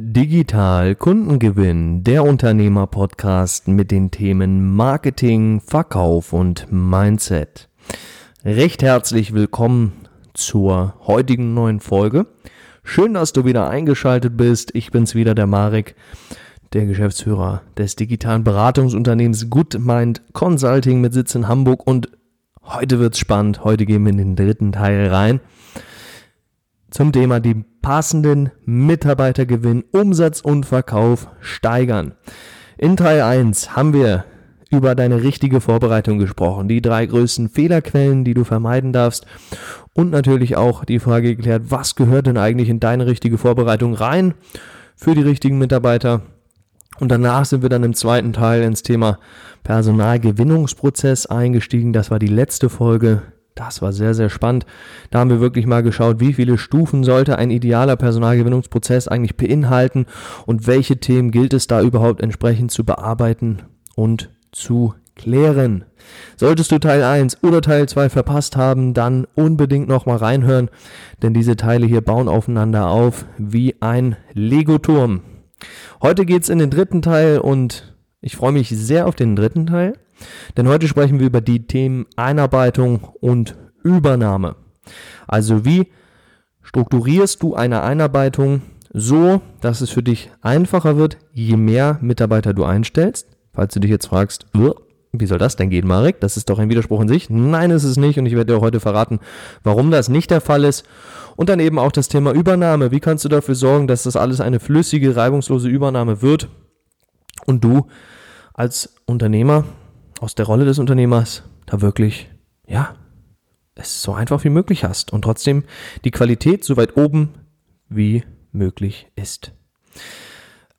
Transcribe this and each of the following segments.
Digital Kundengewinn, der Unternehmer-Podcast mit den Themen Marketing, Verkauf und Mindset. Recht herzlich willkommen zur heutigen neuen Folge. Schön, dass du wieder eingeschaltet bist. Ich bin's wieder, der Marek, der Geschäftsführer des digitalen Beratungsunternehmens GoodMind Consulting mit Sitz in Hamburg und heute wird's spannend. Heute gehen wir in den dritten Teil rein zum Thema die passenden Mitarbeitergewinn, Umsatz und Verkauf steigern. In Teil 1 haben wir über deine richtige Vorbereitung gesprochen, die drei größten Fehlerquellen, die du vermeiden darfst und natürlich auch die Frage geklärt, was gehört denn eigentlich in deine richtige Vorbereitung rein für die richtigen Mitarbeiter. Und danach sind wir dann im zweiten Teil ins Thema Personalgewinnungsprozess eingestiegen. Das war die letzte Folge das war sehr, sehr spannend. Da haben wir wirklich mal geschaut, wie viele Stufen sollte ein idealer Personalgewinnungsprozess eigentlich beinhalten und welche Themen gilt es da überhaupt entsprechend zu bearbeiten und zu klären. Solltest du Teil 1 oder Teil 2 verpasst haben, dann unbedingt nochmal reinhören, denn diese Teile hier bauen aufeinander auf wie ein Lego-Turm. Heute geht's in den dritten Teil und ich freue mich sehr auf den dritten Teil. Denn heute sprechen wir über die Themen Einarbeitung und Übernahme. Also wie strukturierst du eine Einarbeitung so, dass es für dich einfacher wird, je mehr Mitarbeiter du einstellst? Falls du dich jetzt fragst, wie soll das denn gehen, Marek? Das ist doch ein Widerspruch in sich. Nein, ist es nicht und ich werde dir heute verraten, warum das nicht der Fall ist. Und dann eben auch das Thema Übernahme. Wie kannst du dafür sorgen, dass das alles eine flüssige, reibungslose Übernahme wird und du als Unternehmer aus der Rolle des Unternehmers da wirklich, ja, es so einfach wie möglich hast und trotzdem die Qualität so weit oben wie möglich ist.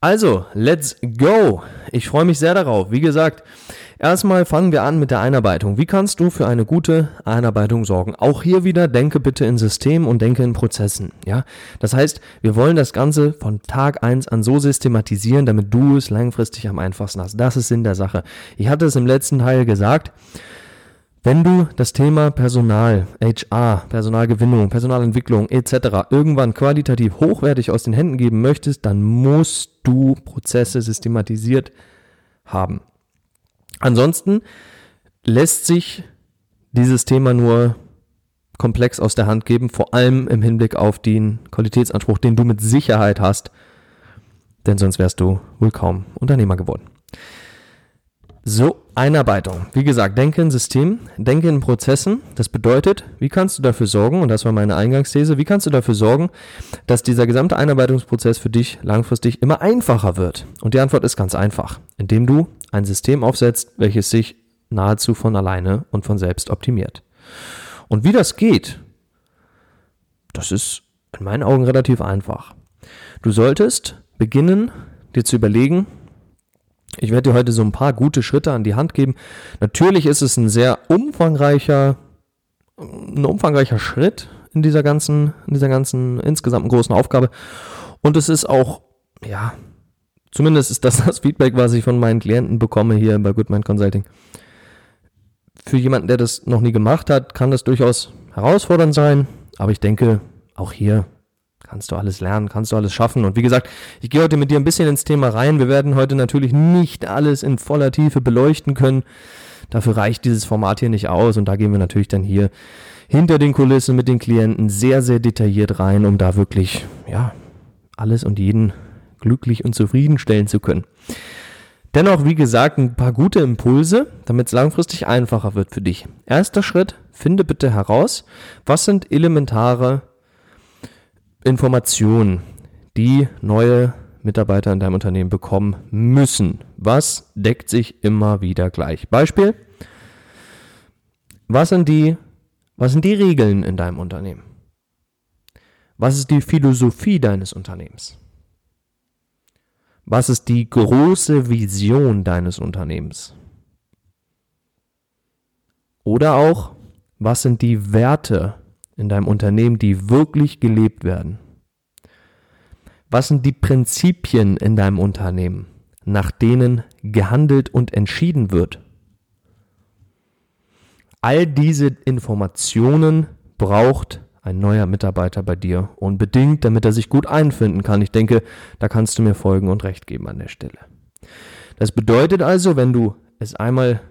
Also, let's go. Ich freue mich sehr darauf. Wie gesagt, erstmal fangen wir an mit der Einarbeitung. Wie kannst du für eine gute Einarbeitung sorgen? Auch hier wieder denke bitte in System und denke in Prozessen, ja? Das heißt, wir wollen das Ganze von Tag eins an so systematisieren, damit du es langfristig am einfachsten hast. Das ist Sinn der Sache. Ich hatte es im letzten Teil gesagt. Wenn du das Thema Personal, HR, Personalgewinnung, Personalentwicklung etc. irgendwann qualitativ hochwertig aus den Händen geben möchtest, dann musst du Prozesse systematisiert haben. Ansonsten lässt sich dieses Thema nur komplex aus der Hand geben, vor allem im Hinblick auf den Qualitätsanspruch, den du mit Sicherheit hast, denn sonst wärst du wohl kaum Unternehmer geworden. So, Einarbeitung. Wie gesagt, denke in System, denke in Prozessen. Das bedeutet, wie kannst du dafür sorgen, und das war meine Eingangsthese, wie kannst du dafür sorgen, dass dieser gesamte Einarbeitungsprozess für dich langfristig immer einfacher wird? Und die Antwort ist ganz einfach, indem du ein System aufsetzt, welches sich nahezu von alleine und von selbst optimiert. Und wie das geht, das ist in meinen Augen relativ einfach. Du solltest beginnen, dir zu überlegen, ich werde dir heute so ein paar gute Schritte an die Hand geben. Natürlich ist es ein sehr umfangreicher, ein umfangreicher Schritt in dieser ganzen, in dieser ganzen insgesamt großen Aufgabe. Und es ist auch, ja, zumindest ist das das Feedback, was ich von meinen Klienten bekomme hier bei Goodmind Consulting. Für jemanden, der das noch nie gemacht hat, kann das durchaus herausfordernd sein. Aber ich denke, auch hier kannst du alles lernen, kannst du alles schaffen. Und wie gesagt, ich gehe heute mit dir ein bisschen ins Thema rein. Wir werden heute natürlich nicht alles in voller Tiefe beleuchten können. Dafür reicht dieses Format hier nicht aus. Und da gehen wir natürlich dann hier hinter den Kulissen mit den Klienten sehr, sehr detailliert rein, um da wirklich, ja, alles und jeden glücklich und zufriedenstellen zu können. Dennoch, wie gesagt, ein paar gute Impulse, damit es langfristig einfacher wird für dich. Erster Schritt, finde bitte heraus, was sind elementare Informationen, die neue Mitarbeiter in deinem Unternehmen bekommen müssen. Was deckt sich immer wieder gleich? Beispiel. Was sind die, was sind die Regeln in deinem Unternehmen? Was ist die Philosophie deines Unternehmens? Was ist die große Vision deines Unternehmens? Oder auch, was sind die Werte in deinem Unternehmen, die wirklich gelebt werden? Was sind die Prinzipien in deinem Unternehmen, nach denen gehandelt und entschieden wird? All diese Informationen braucht ein neuer Mitarbeiter bei dir unbedingt, damit er sich gut einfinden kann. Ich denke, da kannst du mir folgen und recht geben an der Stelle. Das bedeutet also, wenn du es einmal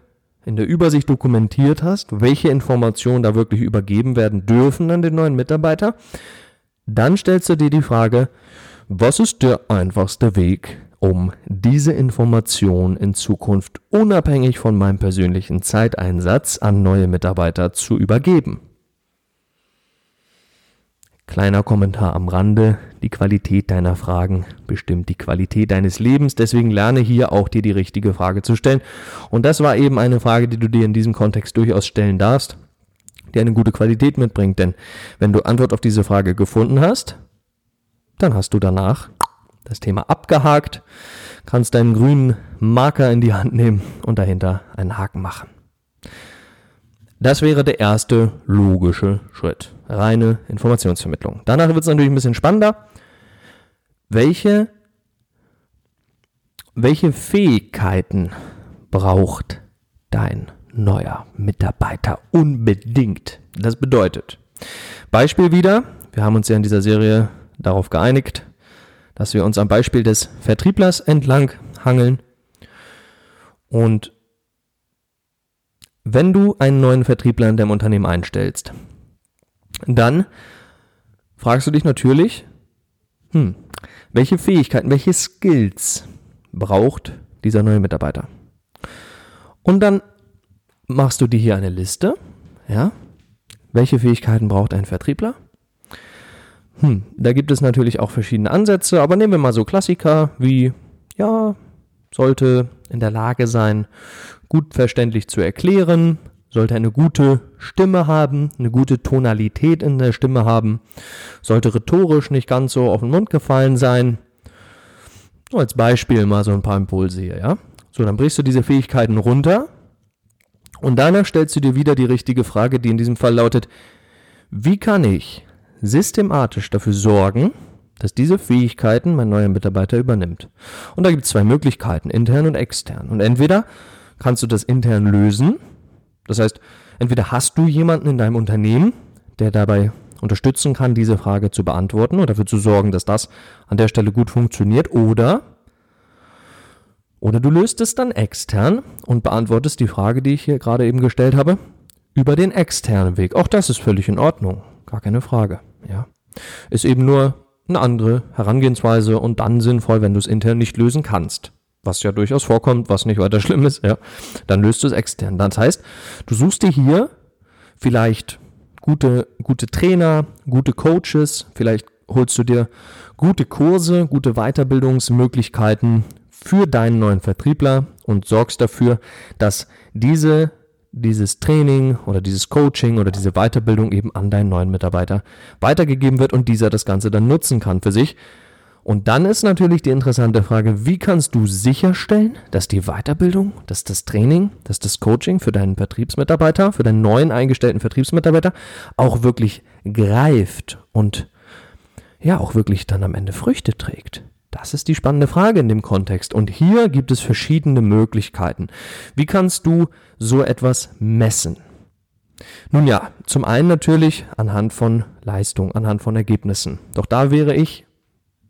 in der Übersicht dokumentiert hast, welche Informationen da wirklich übergeben werden dürfen an den neuen Mitarbeiter, dann stellst du dir die Frage, was ist der einfachste Weg, um diese Information in Zukunft unabhängig von meinem persönlichen Zeiteinsatz an neue Mitarbeiter zu übergeben. Kleiner Kommentar am Rande, die Qualität deiner Fragen bestimmt die Qualität deines Lebens, deswegen lerne hier auch dir die richtige Frage zu stellen. Und das war eben eine Frage, die du dir in diesem Kontext durchaus stellen darfst, die eine gute Qualität mitbringt, denn wenn du Antwort auf diese Frage gefunden hast, dann hast du danach das Thema abgehakt, kannst deinen grünen Marker in die Hand nehmen und dahinter einen Haken machen. Das wäre der erste logische Schritt. Reine Informationsvermittlung. Danach wird es natürlich ein bisschen spannender. Welche, welche Fähigkeiten braucht dein neuer Mitarbeiter unbedingt? Das bedeutet, Beispiel wieder, wir haben uns ja in dieser Serie darauf geeinigt, dass wir uns am Beispiel des Vertrieblers entlang hangeln. Und wenn du einen neuen Vertriebler in deinem Unternehmen einstellst, dann fragst du dich natürlich, hm, welche Fähigkeiten, welche Skills braucht dieser neue Mitarbeiter? Und dann machst du dir hier eine Liste, ja? Welche Fähigkeiten braucht ein Vertriebler? Hm, da gibt es natürlich auch verschiedene Ansätze, aber nehmen wir mal so Klassiker wie, ja, sollte in der Lage sein, gut verständlich zu erklären, sollte eine gute Stimme haben, eine gute Tonalität in der Stimme haben, sollte rhetorisch nicht ganz so auf den Mund gefallen sein. So als Beispiel mal so ein paar Impulse hier, ja. So, dann brichst du diese Fähigkeiten runter und danach stellst du dir wieder die richtige Frage, die in diesem Fall lautet, wie kann ich systematisch dafür sorgen, dass diese Fähigkeiten mein neuer Mitarbeiter übernimmt. Und da gibt es zwei Möglichkeiten, intern und extern. Und entweder kannst du das intern lösen, das heißt, entweder hast du jemanden in deinem Unternehmen, der dabei unterstützen kann, diese Frage zu beantworten und dafür zu sorgen, dass das an der Stelle gut funktioniert, oder oder du löst es dann extern und beantwortest die Frage, die ich hier gerade eben gestellt habe, über den externen Weg. Auch das ist völlig in Ordnung, gar keine Frage. Ja. Ist eben nur eine andere Herangehensweise und dann sinnvoll, wenn du es intern nicht lösen kannst. Was ja durchaus vorkommt, was nicht weiter schlimm ist, ja. Dann löst du es extern. Das heißt, du suchst dir hier vielleicht gute, gute Trainer, gute Coaches, vielleicht holst du dir gute Kurse, gute Weiterbildungsmöglichkeiten für deinen neuen Vertriebler und sorgst dafür, dass diese dieses Training oder dieses Coaching oder diese Weiterbildung eben an deinen neuen Mitarbeiter weitergegeben wird und dieser das Ganze dann nutzen kann für sich. Und dann ist natürlich die interessante Frage, wie kannst du sicherstellen, dass die Weiterbildung, dass das Training, dass das Coaching für deinen Vertriebsmitarbeiter, für deinen neuen eingestellten Vertriebsmitarbeiter auch wirklich greift und ja auch wirklich dann am Ende Früchte trägt. Das ist die spannende Frage in dem Kontext. Und hier gibt es verschiedene Möglichkeiten. Wie kannst du so etwas messen? Nun ja, zum einen natürlich anhand von Leistung, anhand von Ergebnissen. Doch da wäre ich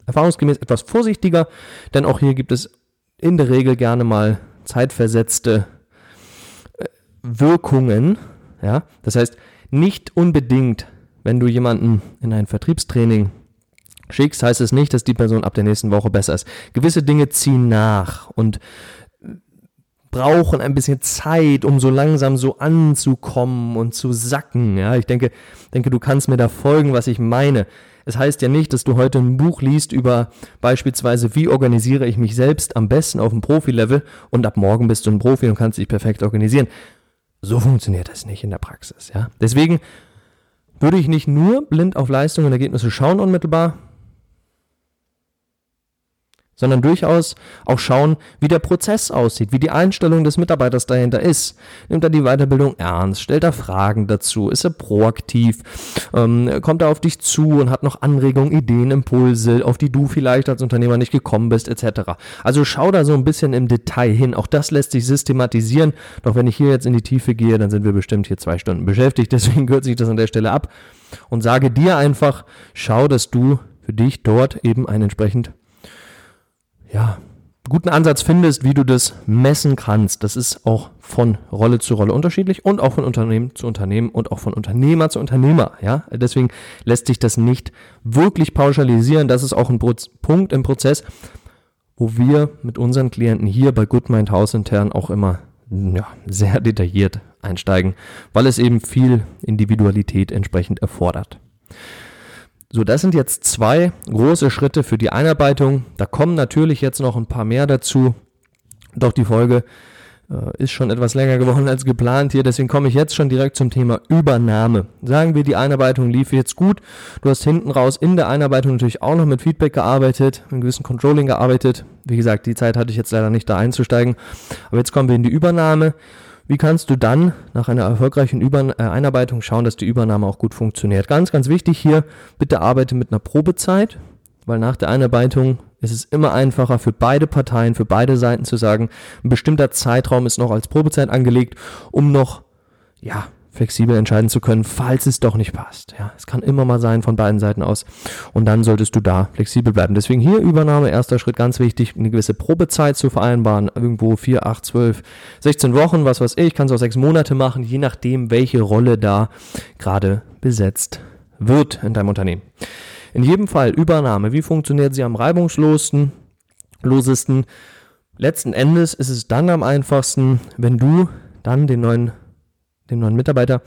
erfahrungsgemäß etwas vorsichtiger, denn auch hier gibt es in der Regel gerne mal zeitversetzte äh, Wirkungen. Ja, das heißt, nicht unbedingt, wenn du jemanden in ein Vertriebstraining schickst, heißt es nicht, dass die Person ab der nächsten Woche besser ist. Gewisse Dinge ziehen nach und brauchen ein bisschen Zeit, um so langsam so anzukommen und zu sacken. Ja, ich denke, denke, du kannst mir da folgen, was ich meine. Es heißt ja nicht, dass du heute ein Buch liest über beispielsweise, wie organisiere ich mich selbst am besten auf dem Profi-Level und ab morgen bist du ein Profi und kannst dich perfekt organisieren. So funktioniert das nicht in der Praxis, ja. Deswegen würde ich nicht nur blind auf Leistung und Ergebnisse schauen unmittelbar, sondern durchaus auch schauen, wie der Prozess aussieht, wie die Einstellung des Mitarbeiters dahinter ist. Nimmt er die Weiterbildung ernst? Stellt er Fragen dazu? Ist er proaktiv? Ähm, kommt er auf dich zu und hat noch Anregungen, Ideen, Impulse, auf die du vielleicht als Unternehmer nicht gekommen bist, etc. Also schau da so ein bisschen im Detail hin. Auch das lässt sich systematisieren. Doch wenn ich hier jetzt in die Tiefe gehe, dann sind wir bestimmt hier zwei Stunden beschäftigt. Deswegen kürze ich das an der Stelle ab und sage dir einfach, schau, dass du für dich dort eben ein entsprechend ja, guten Ansatz findest, wie du das messen kannst. Das ist auch von Rolle zu Rolle unterschiedlich und auch von Unternehmen zu Unternehmen und auch von Unternehmer zu Unternehmer. Ja, deswegen lässt sich das nicht wirklich pauschalisieren. Das ist auch ein Punkt im Prozess, wo wir mit unseren Klienten hier bei Goodmind House intern auch immer ja, sehr detailliert einsteigen, weil es eben viel Individualität entsprechend erfordert. So, das sind jetzt zwei große Schritte für die Einarbeitung. Da kommen natürlich jetzt noch ein paar mehr dazu. Doch die Folge äh, ist schon etwas länger geworden als geplant hier. Deswegen komme ich jetzt schon direkt zum Thema Übernahme. Sagen wir, die Einarbeitung lief jetzt gut. Du hast hinten raus in der Einarbeitung natürlich auch noch mit Feedback gearbeitet, mit gewissen Controlling gearbeitet. Wie gesagt, die Zeit hatte ich jetzt leider nicht da einzusteigen. Aber jetzt kommen wir in die Übernahme. Wie kannst du dann nach einer erfolgreichen Über äh, Einarbeitung schauen, dass die Übernahme auch gut funktioniert? Ganz, ganz wichtig hier, bitte arbeite mit einer Probezeit, weil nach der Einarbeitung ist es immer einfacher für beide Parteien, für beide Seiten zu sagen, ein bestimmter Zeitraum ist noch als Probezeit angelegt, um noch, ja, flexibel entscheiden zu können, falls es doch nicht passt. Ja, es kann immer mal sein von beiden Seiten aus. Und dann solltest du da flexibel bleiben. Deswegen hier Übernahme, erster Schritt ganz wichtig, eine gewisse Probezeit zu vereinbaren. Irgendwo vier, acht, zwölf, 16 Wochen, was weiß ich, kannst auch sechs Monate machen, je nachdem, welche Rolle da gerade besetzt wird in deinem Unternehmen. In jedem Fall Übernahme. Wie funktioniert sie am reibungslosesten? Losesten? Letzten Endes ist es dann am einfachsten, wenn du dann den neuen den neuen Mitarbeiter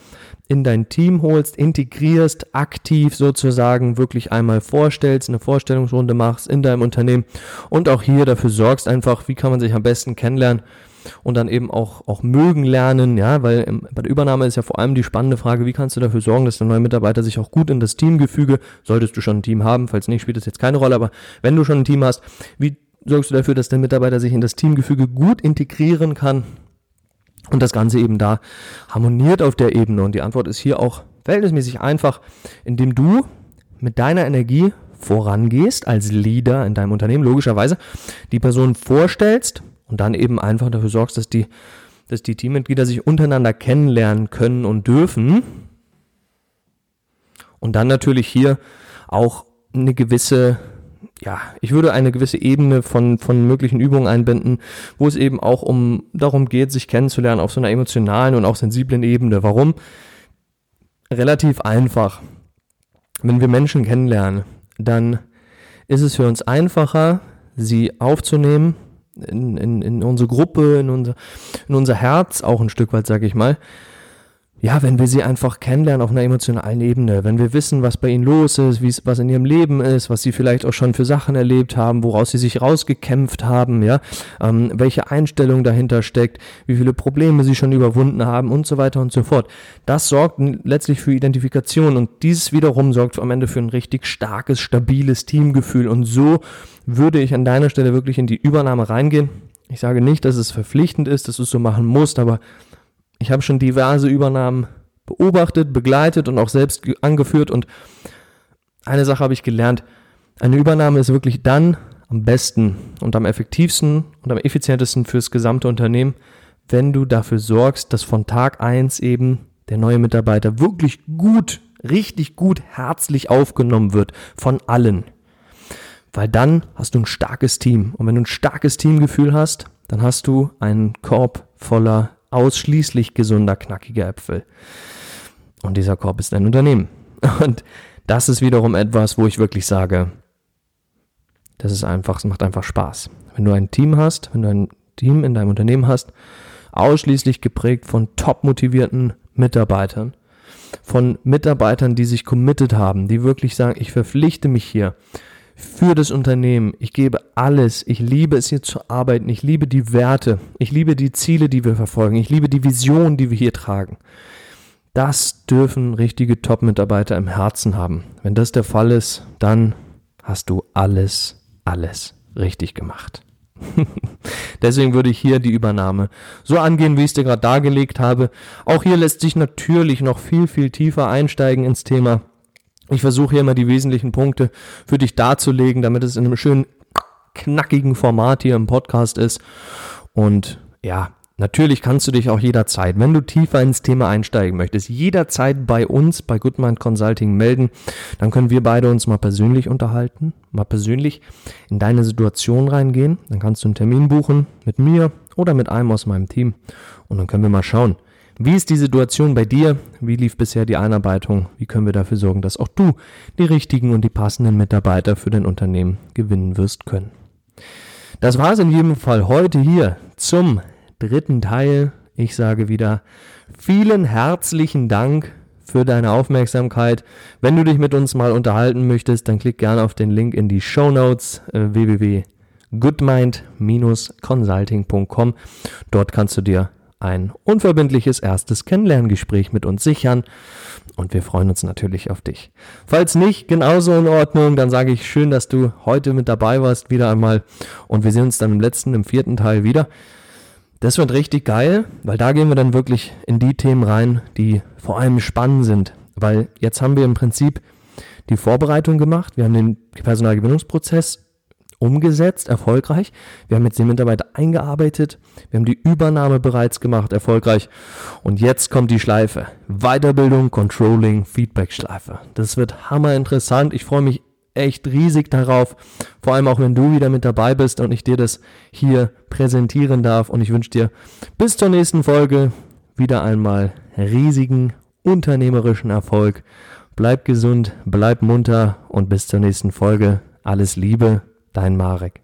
in dein Team holst, integrierst, aktiv sozusagen wirklich einmal vorstellst, eine Vorstellungsrunde machst in deinem Unternehmen und auch hier dafür sorgst einfach, wie kann man sich am besten kennenlernen und dann eben auch, auch mögen lernen, ja, weil bei der Übernahme ist ja vor allem die spannende Frage, wie kannst du dafür sorgen, dass der neue Mitarbeiter sich auch gut in das Teamgefüge, solltest du schon ein Team haben, falls nicht, spielt das jetzt keine Rolle, aber wenn du schon ein Team hast, wie sorgst du dafür, dass der Mitarbeiter sich in das Teamgefüge gut integrieren kann und das Ganze eben da harmoniert auf der Ebene. Und die Antwort ist hier auch verhältnismäßig einfach, indem du mit deiner Energie vorangehst als Leader in deinem Unternehmen, logischerweise, die Person vorstellst und dann eben einfach dafür sorgst, dass die, dass die Teammitglieder sich untereinander kennenlernen können und dürfen. Und dann natürlich hier auch eine gewisse ja, ich würde eine gewisse Ebene von, von möglichen Übungen einbinden, wo es eben auch um darum geht, sich kennenzulernen auf so einer emotionalen und auch sensiblen Ebene. Warum? Relativ einfach. Wenn wir Menschen kennenlernen, dann ist es für uns einfacher, sie aufzunehmen in, in, in unsere Gruppe, in unser, in unser Herz auch ein Stück weit, sage ich mal, ja, wenn wir sie einfach kennenlernen auf einer emotionalen Ebene, wenn wir wissen, was bei ihnen los ist, wie es, was in ihrem Leben ist, was sie vielleicht auch schon für Sachen erlebt haben, woraus sie sich rausgekämpft haben, ja, ähm, welche Einstellung dahinter steckt, wie viele Probleme sie schon überwunden haben und so weiter und so fort. Das sorgt letztlich für Identifikation und dieses wiederum sorgt am Ende für ein richtig starkes, stabiles Teamgefühl und so würde ich an deiner Stelle wirklich in die Übernahme reingehen. Ich sage nicht, dass es verpflichtend ist, dass du es so machen musst, aber ich habe schon diverse Übernahmen beobachtet, begleitet und auch selbst angeführt. Und eine Sache habe ich gelernt. Eine Übernahme ist wirklich dann am besten und am effektivsten und am effizientesten fürs gesamte Unternehmen, wenn du dafür sorgst, dass von Tag eins eben der neue Mitarbeiter wirklich gut, richtig gut, herzlich aufgenommen wird von allen. Weil dann hast du ein starkes Team. Und wenn du ein starkes Teamgefühl hast, dann hast du einen Korb voller ausschließlich gesunder, knackiger Äpfel. Und dieser Korb ist ein Unternehmen. Und das ist wiederum etwas, wo ich wirklich sage, das ist einfach, es macht einfach Spaß. Wenn du ein Team hast, wenn du ein Team in deinem Unternehmen hast, ausschließlich geprägt von top motivierten Mitarbeitern, von Mitarbeitern, die sich committed haben, die wirklich sagen, ich verpflichte mich hier für das Unternehmen. Ich gebe alles. Ich liebe es hier zu arbeiten. Ich liebe die Werte. Ich liebe die Ziele, die wir verfolgen. Ich liebe die Vision, die wir hier tragen. Das dürfen richtige Top-Mitarbeiter im Herzen haben. Wenn das der Fall ist, dann hast du alles, alles richtig gemacht. Deswegen würde ich hier die Übernahme so angehen, wie ich es dir gerade dargelegt habe. Auch hier lässt sich natürlich noch viel, viel tiefer einsteigen ins Thema. Ich versuche hier mal die wesentlichen Punkte für dich darzulegen, damit es in einem schönen knackigen Format hier im Podcast ist. Und ja, Natürlich kannst du dich auch jederzeit, wenn du tiefer ins Thema einsteigen möchtest, jederzeit bei uns, bei Goodmind Consulting melden. Dann können wir beide uns mal persönlich unterhalten, mal persönlich in deine Situation reingehen. Dann kannst du einen Termin buchen mit mir oder mit einem aus meinem Team. Und dann können wir mal schauen, wie ist die Situation bei dir? Wie lief bisher die Einarbeitung? Wie können wir dafür sorgen, dass auch du die richtigen und die passenden Mitarbeiter für dein Unternehmen gewinnen wirst können? Das war es in jedem Fall heute hier zum dritten Teil. Ich sage wieder vielen herzlichen Dank für deine Aufmerksamkeit. Wenn du dich mit uns mal unterhalten möchtest, dann klick gerne auf den Link in die Show Notes äh, www.goodmind-consulting.com. Dort kannst du dir ein unverbindliches erstes Kennenlerngespräch mit uns sichern und wir freuen uns natürlich auf dich. Falls nicht, genauso in Ordnung, dann sage ich schön, dass du heute mit dabei warst, wieder einmal und wir sehen uns dann im letzten, im vierten Teil wieder. Das wird richtig geil, weil da gehen wir dann wirklich in die Themen rein, die vor allem spannend sind. Weil jetzt haben wir im Prinzip die Vorbereitung gemacht, wir haben den Personalgewinnungsprozess umgesetzt, erfolgreich. Wir haben jetzt den Mitarbeiter eingearbeitet, wir haben die Übernahme bereits gemacht, erfolgreich. Und jetzt kommt die Schleife. Weiterbildung, Controlling, Feedback-Schleife. Das wird hammer interessant. Ich freue mich echt riesig darauf. Vor allem auch, wenn du wieder mit dabei bist und ich dir das hier präsentieren darf. Und ich wünsche dir bis zur nächsten Folge wieder einmal riesigen unternehmerischen Erfolg. Bleib gesund, bleib munter und bis zur nächsten Folge. Alles Liebe, dein Marek.